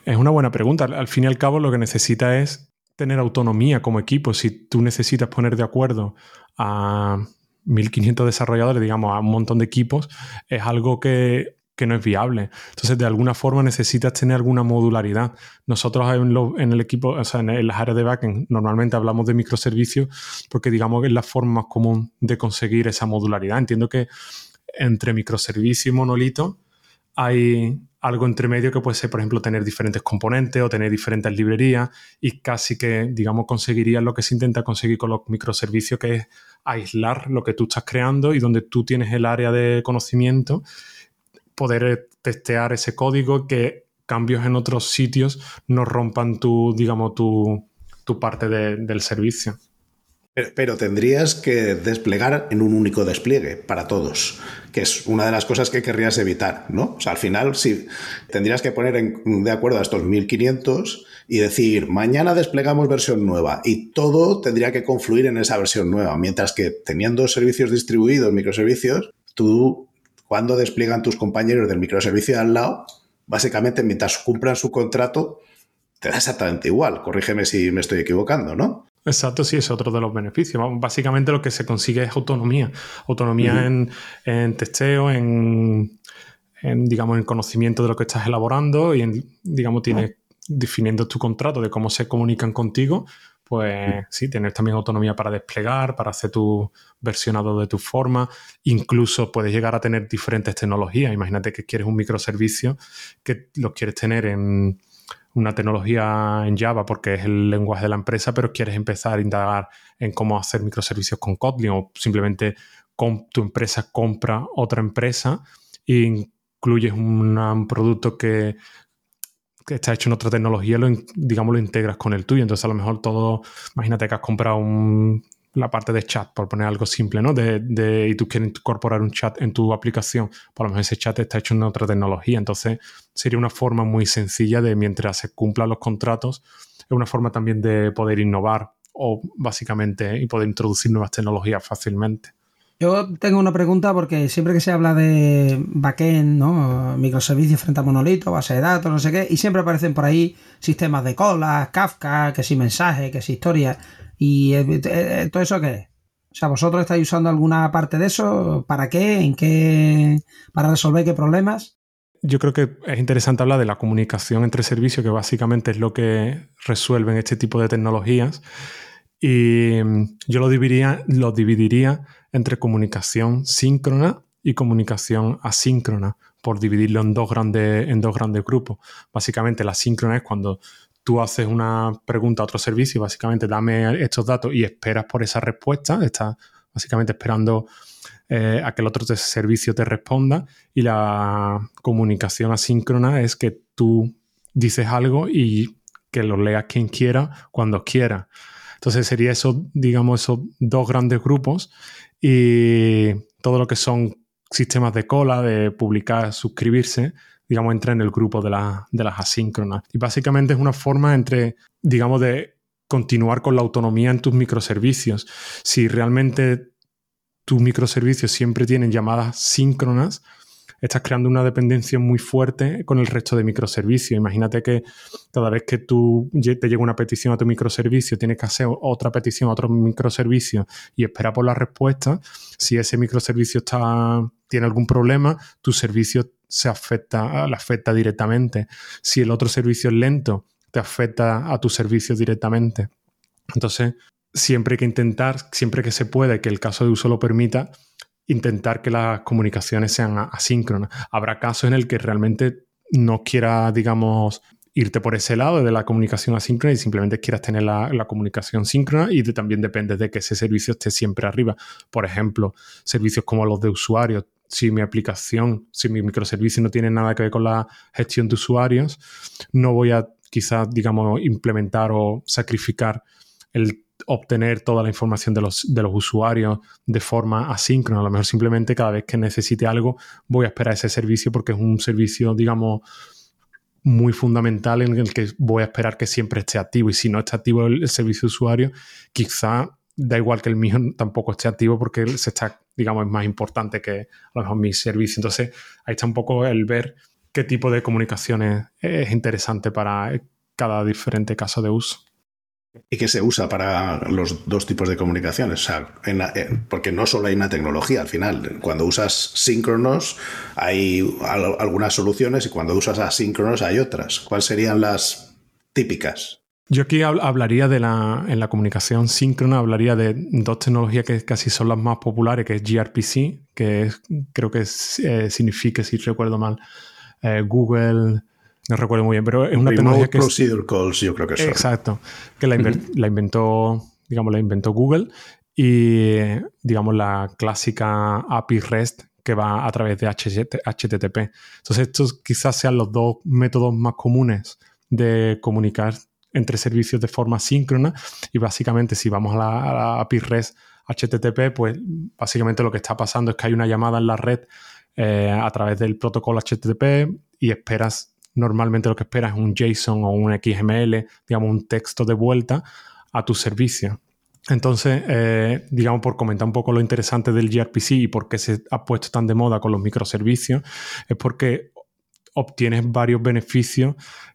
Es una buena pregunta. Al fin y al cabo, lo que necesita es tener autonomía como equipo. Si tú necesitas poner de acuerdo a 1500 desarrolladores, digamos, a un montón de equipos, es algo que, no es viable. Entonces, de alguna forma necesitas tener alguna modularidad. Nosotros en, el equipo, o sea, en, las áreas de backend, normalmente hablamos de microservicios porque digamos que es la forma más común de conseguir esa modularidad. Entiendo que entre microservicio y monolito hay, algo entre medio que puede ser, por ejemplo, tener diferentes componentes o tener diferentes librerías y casi que, digamos, conseguiría lo que se intenta conseguir con los microservicios, que es aislar lo que tú estás creando y donde tú tienes el área de conocimiento, poder testear ese código, que cambios en otros sitios no rompan tu, digamos, tu, parte del servicio. Pero, tendrías que desplegar en un único despliegue para todos, que es una de las cosas que querrías evitar, ¿no? O sea, al final sí, tendrías que poner de acuerdo a estos 1500 y decir, mañana desplegamos versión nueva y todo tendría que confluir en esa versión nueva, mientras que teniendo servicios distribuidos, microservicios, tú, cuando despliegan tus compañeros del microservicio de al lado, básicamente mientras cumplan su contrato, te da exactamente igual. Corrígeme si me estoy equivocando, ¿no? Exacto, sí, es otro de los beneficios. Básicamente lo que se consigue es autonomía. Autonomía en, testeo, en, digamos, en conocimiento de lo que estás elaborando y, en, digamos, tienes definiendo tu contrato de cómo se comunican contigo, pues sí, tienes también autonomía para desplegar, para hacer tu versionado de tu forma. Incluso puedes llegar a tener diferentes tecnologías. Imagínate que quieres un microservicio que lo quieres tener en una tecnología en Java porque es el lenguaje de la empresa, pero quieres empezar a indagar en cómo hacer microservicios con Kotlin o simplemente tu empresa compra otra empresa e incluyes un producto que, está hecho en otra tecnología, lo, digamos, lo integras con el tuyo. Entonces, a lo mejor todo, imagínate que has comprado un, la parte de chat, por poner algo simple, ¿no? De, y tú quieres incorporar un chat en tu aplicación, por lo menos ese chat está hecho en otra tecnología. Entonces, sería una forma muy sencilla de, mientras se cumplan los contratos, es una forma también de poder innovar o básicamente y poder introducir nuevas tecnologías fácilmente. Yo tengo una pregunta porque siempre que se habla de backend, ¿no? microservicios frente a monolito, base de datos, no sé qué, y siempre aparecen por ahí sistemas de colas, Kafka, que si mensaje, que si historia. ¿Y eh, eh, todo eso qué es? O sea, ¿vosotros estáis usando alguna parte de eso? ¿Para qué? ¿En qué? ¿Para resolver qué problemas? Yo creo que es interesante hablar de la comunicación entre servicios, que básicamente es lo que resuelven este tipo de tecnologías. Y mm, yo lo dividiría, lo dividiría entre comunicación síncrona y comunicación asíncrona, por dividirlo en dos grandes, en dos grandes grupos. Básicamente la síncrona es cuando tú haces una pregunta a otro servicio y básicamente dame estos datos y esperas por esa respuesta, estás básicamente esperando eh, a que el otro servicio te responda y la comunicación asíncrona es que tú dices algo y que lo lea quien quiera cuando quiera. Entonces sería eso, digamos, esos dos grandes grupos y todo lo que son sistemas de cola, de publicar, suscribirse, digamos, entra en el grupo de, de las asíncronas. Y básicamente es una forma entre, digamos, de continuar con la autonomía en tus microservicios. Si realmente tus microservicios siempre tienen llamadas síncronas, estás creando una dependencia muy fuerte con el resto de microservicios. Imagínate que cada vez que tú te llega una petición a tu microservicio, tienes que hacer otra petición a otro microservicio y esperar por la respuesta. Si ese microservicio está, tiene algún problema, tu servicio se afecta, le afecta directamente. Si el otro servicio es lento, te afecta a tu servicio directamente. Entonces, siempre hay que intentar, siempre que se puede, que el caso de uso lo permita, intentar que las comunicaciones sean asíncronas. Habrá casos en el que realmente no quiera, digamos, irte por ese lado de la comunicación asíncrona y simplemente quieras tener la, comunicación síncrona y también depende de que ese servicio esté siempre arriba. Por ejemplo, servicios como los de usuarios. Si mi aplicación, si mi microservicio no tiene nada que ver con la gestión de usuarios, no voy a quizás, digamos, implementar o sacrificar el obtener toda la información de los, de los usuarios de forma asíncrona. A lo mejor simplemente cada vez que necesite algo voy a esperar ese servicio porque es un servicio, digamos, muy fundamental en el que voy a esperar que siempre esté activo. Y si no está activo el, servicio de usuario, quizá da igual que el mío tampoco esté activo porque se está, digamos, es más importante que a lo mejor mi servicio. Entonces, ahí está un poco el ver qué tipo de comunicaciones es interesante para cada diferente caso de uso. ¿Y qué se usa para los dos tipos de comunicaciones? O sea, porque no solo hay una tecnología al final. Cuando usas síncronos hay algunas soluciones y cuando usas asíncronos hay otras. ¿Cuáles serían las típicas? Yo aquí hablaría de la, en la comunicación síncrona, hablaría de dos tecnologías que casi son las más populares, que es gRPC, que creo que eh, significa, si recuerdo mal, eh, Google no recuerdo muy bien, pero es una tecnología que... Procedure calls, yo creo que es. Exacto, que la, inventó, digamos, la inventó Google y, digamos, la clásica API REST que va a través de HTTP. Entonces, estos quizás sean los dos métodos más comunes de comunicar entre servicios de forma síncrona y básicamente si vamos a la, API REST HTTP, pues básicamente lo que está pasando es que hay una llamada en la red eh, a través del protocolo HTTP y esperas normalmente lo que esperas es un JSON o un XML, digamos, un texto de vuelta a tu servicio. Entonces, eh, digamos, por comentar un poco lo interesante del gRPC y por qué se ha puesto tan de moda con los microservicios, es porque obtienes varios beneficios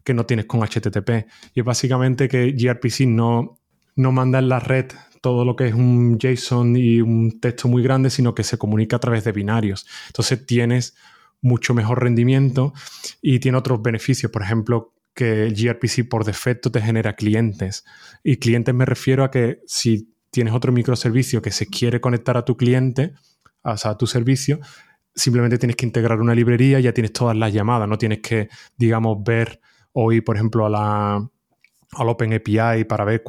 que no tienes con HTTP. Y es básicamente que gRPC no, no manda en la red todo lo que es un JSON y un texto muy grande, sino que se comunica a través de binarios. Entonces tienes mucho mejor rendimiento y tiene otros beneficios. Por ejemplo, que gRPC por defecto te genera clientes. Y clientes me refiero a que si tienes otro microservicio que se quiere conectar a tu cliente, o sea, a tu servicio, simplemente tienes que integrar una librería y ya tienes todas las llamadas. No tienes que, digamos, ver o ir, por ejemplo, a la, al OpenAPI para ver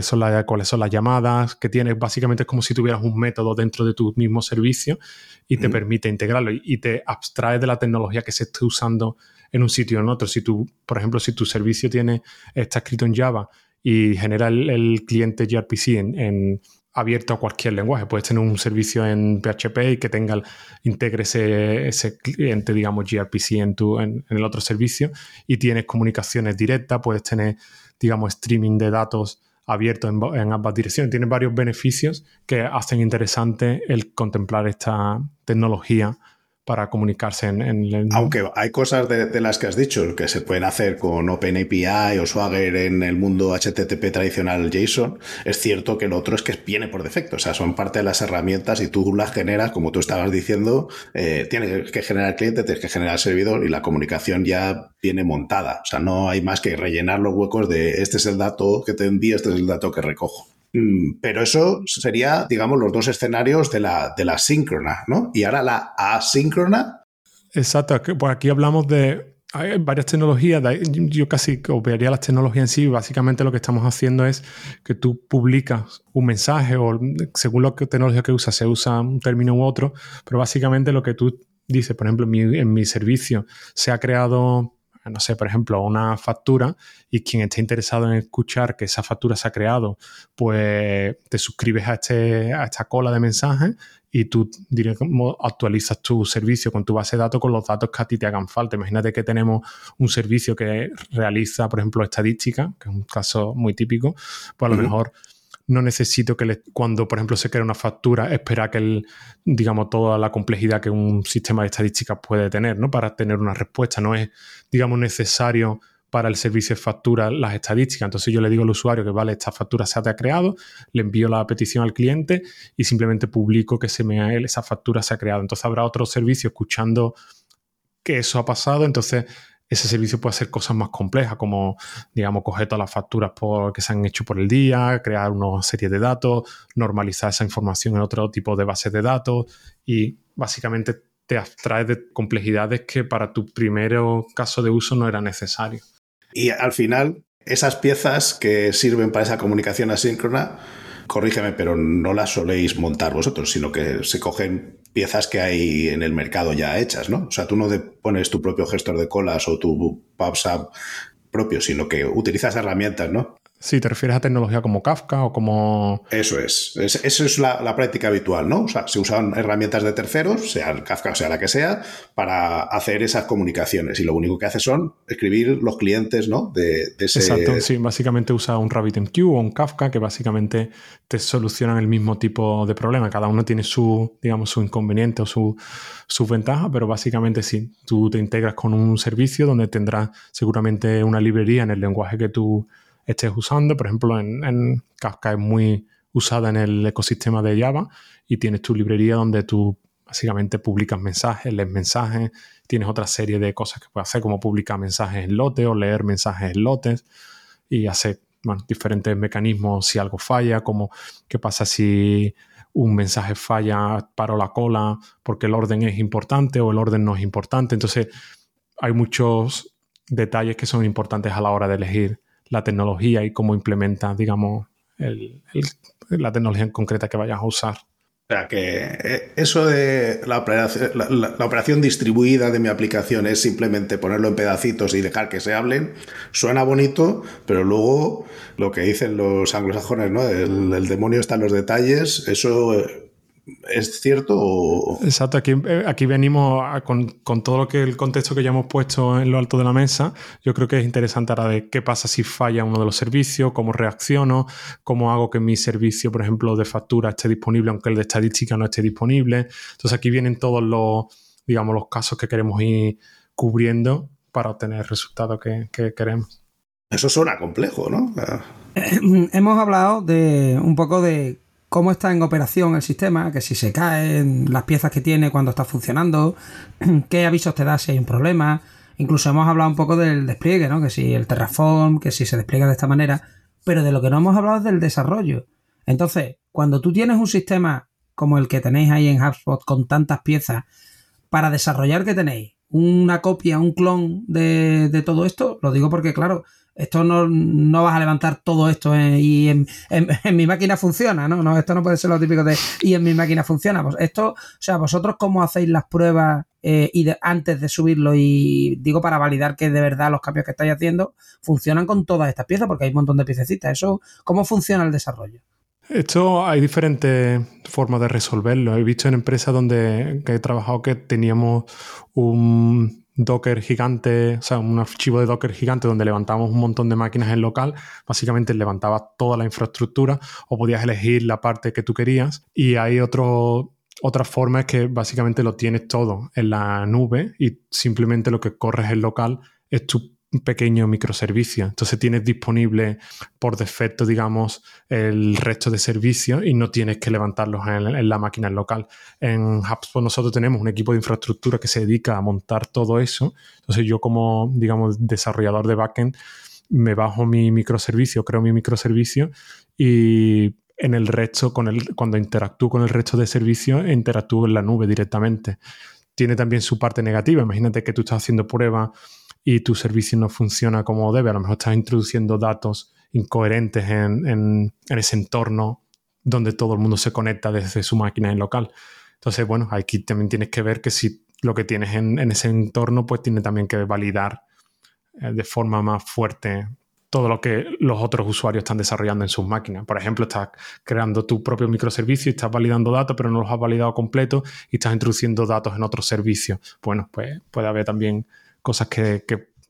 son cuáles son las llamadas que tienes. Básicamente es como si tuvieras un método dentro de tu mismo servicio y te permite integrarlo y, te abstrae de la tecnología que se esté usando en un sitio o en otro. Si tú, por ejemplo, si tu servicio tiene, está escrito en Java y genera el, cliente gRPC en, abierto a cualquier lenguaje. Puedes tener un servicio en PHP y que tenga, integre ese, cliente, digamos, gRPC en, tu, en, el otro servicio y tienes comunicaciones directas, puedes tener, digamos, streaming de datos abierto en, ambas direcciones. Tiene varios beneficios que hacen interesante el contemplar esta tecnología para comunicarse en, el... Aunque hay cosas de, las que has dicho que se pueden hacer con OpenAPI o Swagger en el mundo HTTP tradicional JSON, es cierto que lo otro es que viene por defecto, o sea, son parte de las herramientas y tú las generas, como tú estabas diciendo, eh, tienes que generar cliente, tienes que generar servidor y la comunicación ya viene montada, o sea, no hay más que rellenar los huecos de este es el dato que te envío, este es el dato que recojo. Mm, pero eso sería, digamos, los dos escenarios de la, de la síncrona, ¿no? Y ahora la asíncrona. Exacto, pues aquí hablamos de varias tecnologías, yo casi obviaría las tecnologías en sí, básicamente lo que estamos haciendo es que tú publicas un mensaje o según la tecnología que usas se usa un término u otro, pero básicamente lo que tú dices, por ejemplo, en mi servicio se ha creado no sé, por ejemplo, una factura y quien esté interesado en escuchar que esa factura se ha creado, pues te suscribes a, este, a esta cola de mensajes y tú actualizas tu servicio con tu base de datos con los datos que a ti te hagan falta. Imagínate que tenemos un servicio que realiza, por ejemplo, estadística, que es un caso muy típico, pues a lo mejor no necesito que cuando, por ejemplo, se crea una factura, esperar que el, digamos, toda la complejidad que un sistema de estadísticas puede tener, ¿no? Para tener una respuesta. No es, digamos, necesario para el servicio de factura las estadísticas. Entonces yo le digo al usuario que, vale, esta factura se ha creado, le envío la petición al cliente y simplemente publico que se me, esa factura se ha creado. Entonces habrá otro servicio escuchando que eso ha pasado. Entonces ese servicio puede hacer cosas más complejas, como, digamos, coger todas las facturas que se han hecho por el día, crear una serie de datos, normalizar esa información en otro tipo de bases de datos y básicamente te abstrae de complejidades que para tu primer caso de uso no era necesario. Y al final, esas piezas que sirven para esa comunicación asíncrona, corrígeme, pero no las soléis montar vosotros, sino que se cogen piezas que hay en el mercado ya hechas, ¿no? O sea, tú no pones tu propio gestor de colas o tu PubSub propio, sino que utilizas herramientas, ¿no? Sí, te refieres a tecnología como Kafka o como... Eso es, eso es la, práctica habitual, ¿no? O sea, se usan herramientas de terceros, sea Kafka o sea la que sea, para hacer esas comunicaciones y lo único que hace son escribir los clientes, ¿no? De, ese... Exacto, sí, básicamente usa un RabbitMQ o un Kafka que básicamente te solucionan el mismo tipo de problema. Cada uno tiene su, digamos, su inconveniente o su, su ventaja, pero básicamente sí, tú te integras con un servicio donde tendrás seguramente una librería en el lenguaje que tú estés usando. Por ejemplo, en, Kafka es muy usada en el ecosistema de Java y tienes tu librería donde tú básicamente publicas mensajes, lees mensajes, tienes otra serie de cosas que puedes hacer como publicar mensajes en lotes o leer mensajes en lotes y hacer diferentes mecanismos si algo falla, como qué pasa si un mensaje falla, paro la cola porque el orden es importante o el orden no es importante. Entonces hay muchos detalles que son importantes a la hora de elegir la tecnología y cómo implementa, digamos, la tecnología en concreta que vayas a usar. O sea, que eh, eso de la operación, la, operación, distribuida de mi aplicación es simplemente ponerlo en pedacitos y dejar que se hablen, suena bonito, pero luego lo que dicen los anglosajones, ¿no? El, el demonio está en los detalles, eso eh, ¿Es cierto? O... Exacto, aquí, eh, aquí venimos con, todo lo que el contexto que ya hemos puesto en lo alto de la mesa. Yo creo que es interesante ahora de qué pasa si falla uno de los servicios, cómo reacciono, cómo hago que mi servicio, por ejemplo, de factura esté disponible, aunque el de estadística no esté disponible. Entonces aquí vienen todos los, digamos, los casos que queremos ir cubriendo para obtener el resultado que, que queremos. Eso suena complejo, ¿no? Hemos hablado de un poco de cómo está en operación el sistema, que si se caen las piezas que tiene cuando está funcionando, qué avisos te da si hay un problema. Incluso hemos hablado un poco del despliegue, ¿no? Que si el Terraform, que si se despliega de esta manera, pero de lo que no hemos hablado es del desarrollo. Entonces, cuando tú tienes un sistema como el que tenéis ahí en HubSpot con tantas piezas, para desarrollar, ¿qué tenéis? ¿Una copia, un clon de, de todo esto? Lo digo porque, claro, esto no, no, vas a levantar todo esto y en, mi máquina funciona, ¿no? Esto no puede ser lo típico de y en mi máquina funciona. Pues esto, o sea, vosotros cómo hacéis las pruebas eh, y antes de subirlo y digo para validar que de verdad los cambios que estáis haciendo funcionan con todas estas piezas, porque hay un montón de piececitas. Eso, ¿cómo funciona el desarrollo? Esto hay diferentes formas de resolverlo. He visto en empresas donde he trabajado que teníamos un Docker gigante, o sea, un archivo de Docker gigante donde levantamos un montón de máquinas en local. Básicamente levantabas toda la infraestructura o podías elegir la parte que tú querías. Y hay otro, otra forma es que básicamente lo tienes todo en la nube y simplemente lo que corres en local es tu pequeño microservicio. Entonces tienes disponible por defecto, digamos, el resto de servicios y no tienes que levantarlos en, la máquina local. En HubSpot nosotros tenemos un equipo de infraestructura que se dedica a montar todo eso. Entonces yo como, digamos, desarrollador de backend, me bajo mi microservicio, creo mi microservicio y en el resto, con el, cuando interactúo con el resto de servicios, interactúo en la nube directamente. Tiene también su parte negativa. Imagínate que tú estás haciendo pruebas y tu servicio no funciona como debe. A lo mejor estás introduciendo datos incoherentes en, ese entorno donde todo el mundo se conecta desde su máquina en local. Entonces, bueno, aquí también tienes que ver que si lo que tienes en, ese entorno, pues tiene también que validar eh, de forma más fuerte todo lo que los otros usuarios están desarrollando en sus máquinas. Por ejemplo, estás creando tu propio microservicio y estás validando datos, pero no los has validado completo y estás introduciendo datos en otros servicios. Bueno, pues puede haber también cosas que,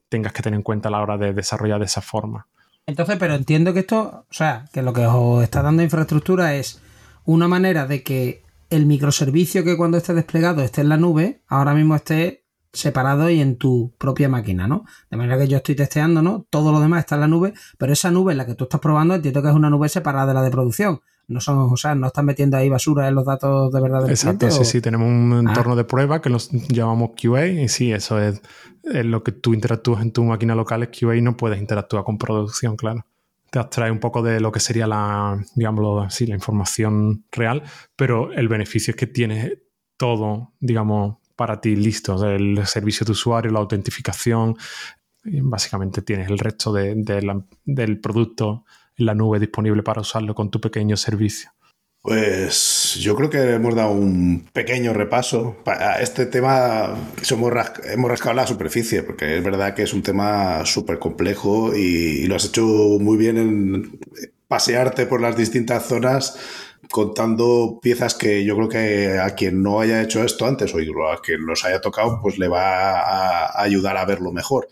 tengas que tener en cuenta a la hora de desarrollar de esa forma. Entonces, pero entiendo que esto, o sea, que lo que os está dando infraestructura es una manera de que el microservicio que cuando esté desplegado esté en la nube, ahora mismo esté separado y en tu propia máquina, ¿no? De manera que yo estoy testeando, ¿no? Todo lo demás está en la nube, pero esa nube en la que tú estás probando entiendo que es una nube separada de la de producción no son, o sea, no están metiendo ahí basura en los datos de verdad del Exacto, sí, sí, tenemos un ah. entorno de prueba que los llamamos QA y sí, eso es, lo que tú interactúas en tu máquina local es QA y no puedes interactuar con producción, claro. Te abstrae un poco de lo que sería la, digamos, sí, la información real, pero el beneficio es que tienes todo, digamos, para ti listo. el servicio de usuario, la autentificación, Y básicamente tienes el resto del producto la nube disponible para usarlo con tu pequeño servicio. Pues yo creo que hemos dado un pequeño repaso. A este tema hemos rascado la superficie, porque es verdad que es un tema súper complejo y, lo has hecho muy bien en pasearte por las distintas zonas contando piezas que yo creo que a quien no haya hecho esto antes o a quien los haya tocado, pues le va a ayudar a verlo mejor.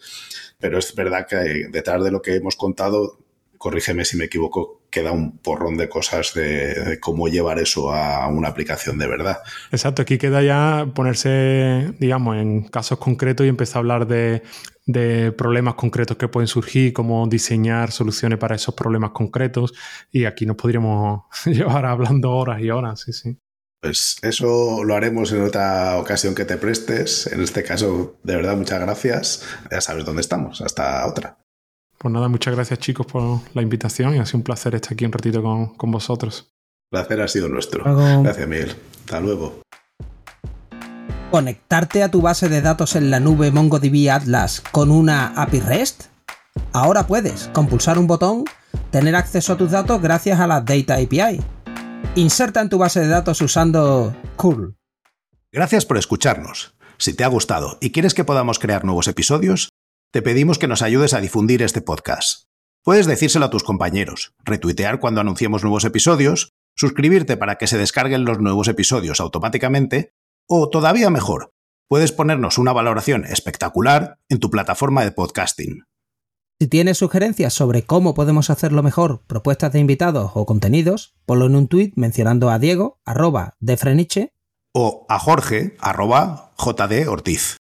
Pero es verdad que detrás de lo que hemos contado corrígeme si me equivoco, queda un porrón de cosas de, cómo llevar eso a una aplicación de verdad. Exacto, aquí queda ya ponerse, digamos, en casos concretos y empezar a hablar de, problemas concretos que pueden surgir, cómo diseñar soluciones para esos problemas concretos. Y aquí nos podríamos llevar hablando horas y horas, sí, sí. Pues eso lo haremos en otra ocasión que te prestes. En este caso, de verdad, muchas gracias. Ya sabes dónde estamos. Hasta otra. Pues nada, muchas gracias chicos por la invitación y ha sido un placer estar aquí un ratito con, vosotros. El placer ha sido nuestro. Gracias, Miguel. Hasta luego. ¿Conectarte a tu base de datos en la nube MongoDB Atlas con una API REST? Ahora puedes, con pulsar un botón, tener acceso a tus datos gracias a la Data API. Inserta en tu base de datos usando Curl. Gracias por escucharnos. Si te ha gustado y quieres que podamos crear nuevos episodios, te pedimos que nos ayudes a difundir este podcast. Puedes decírselo a tus compañeros, retuitear cuando anunciemos nuevos episodios, suscribirte para que se descarguen los nuevos episodios automáticamente, o todavía mejor, puedes ponernos una valoración espectacular en tu plataforma de podcasting. Si tienes sugerencias sobre cómo podemos hacerlo mejor, propuestas de invitados o contenidos, ponlo en un tuit mencionando a Diego, arroba de Freniche, o a Jorge, arroba JD Ortiz.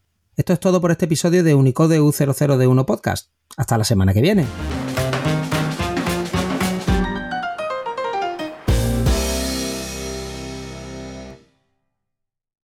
Esto es todo por este episodio de Unicode U00D1 Podcast. Hasta la semana que viene.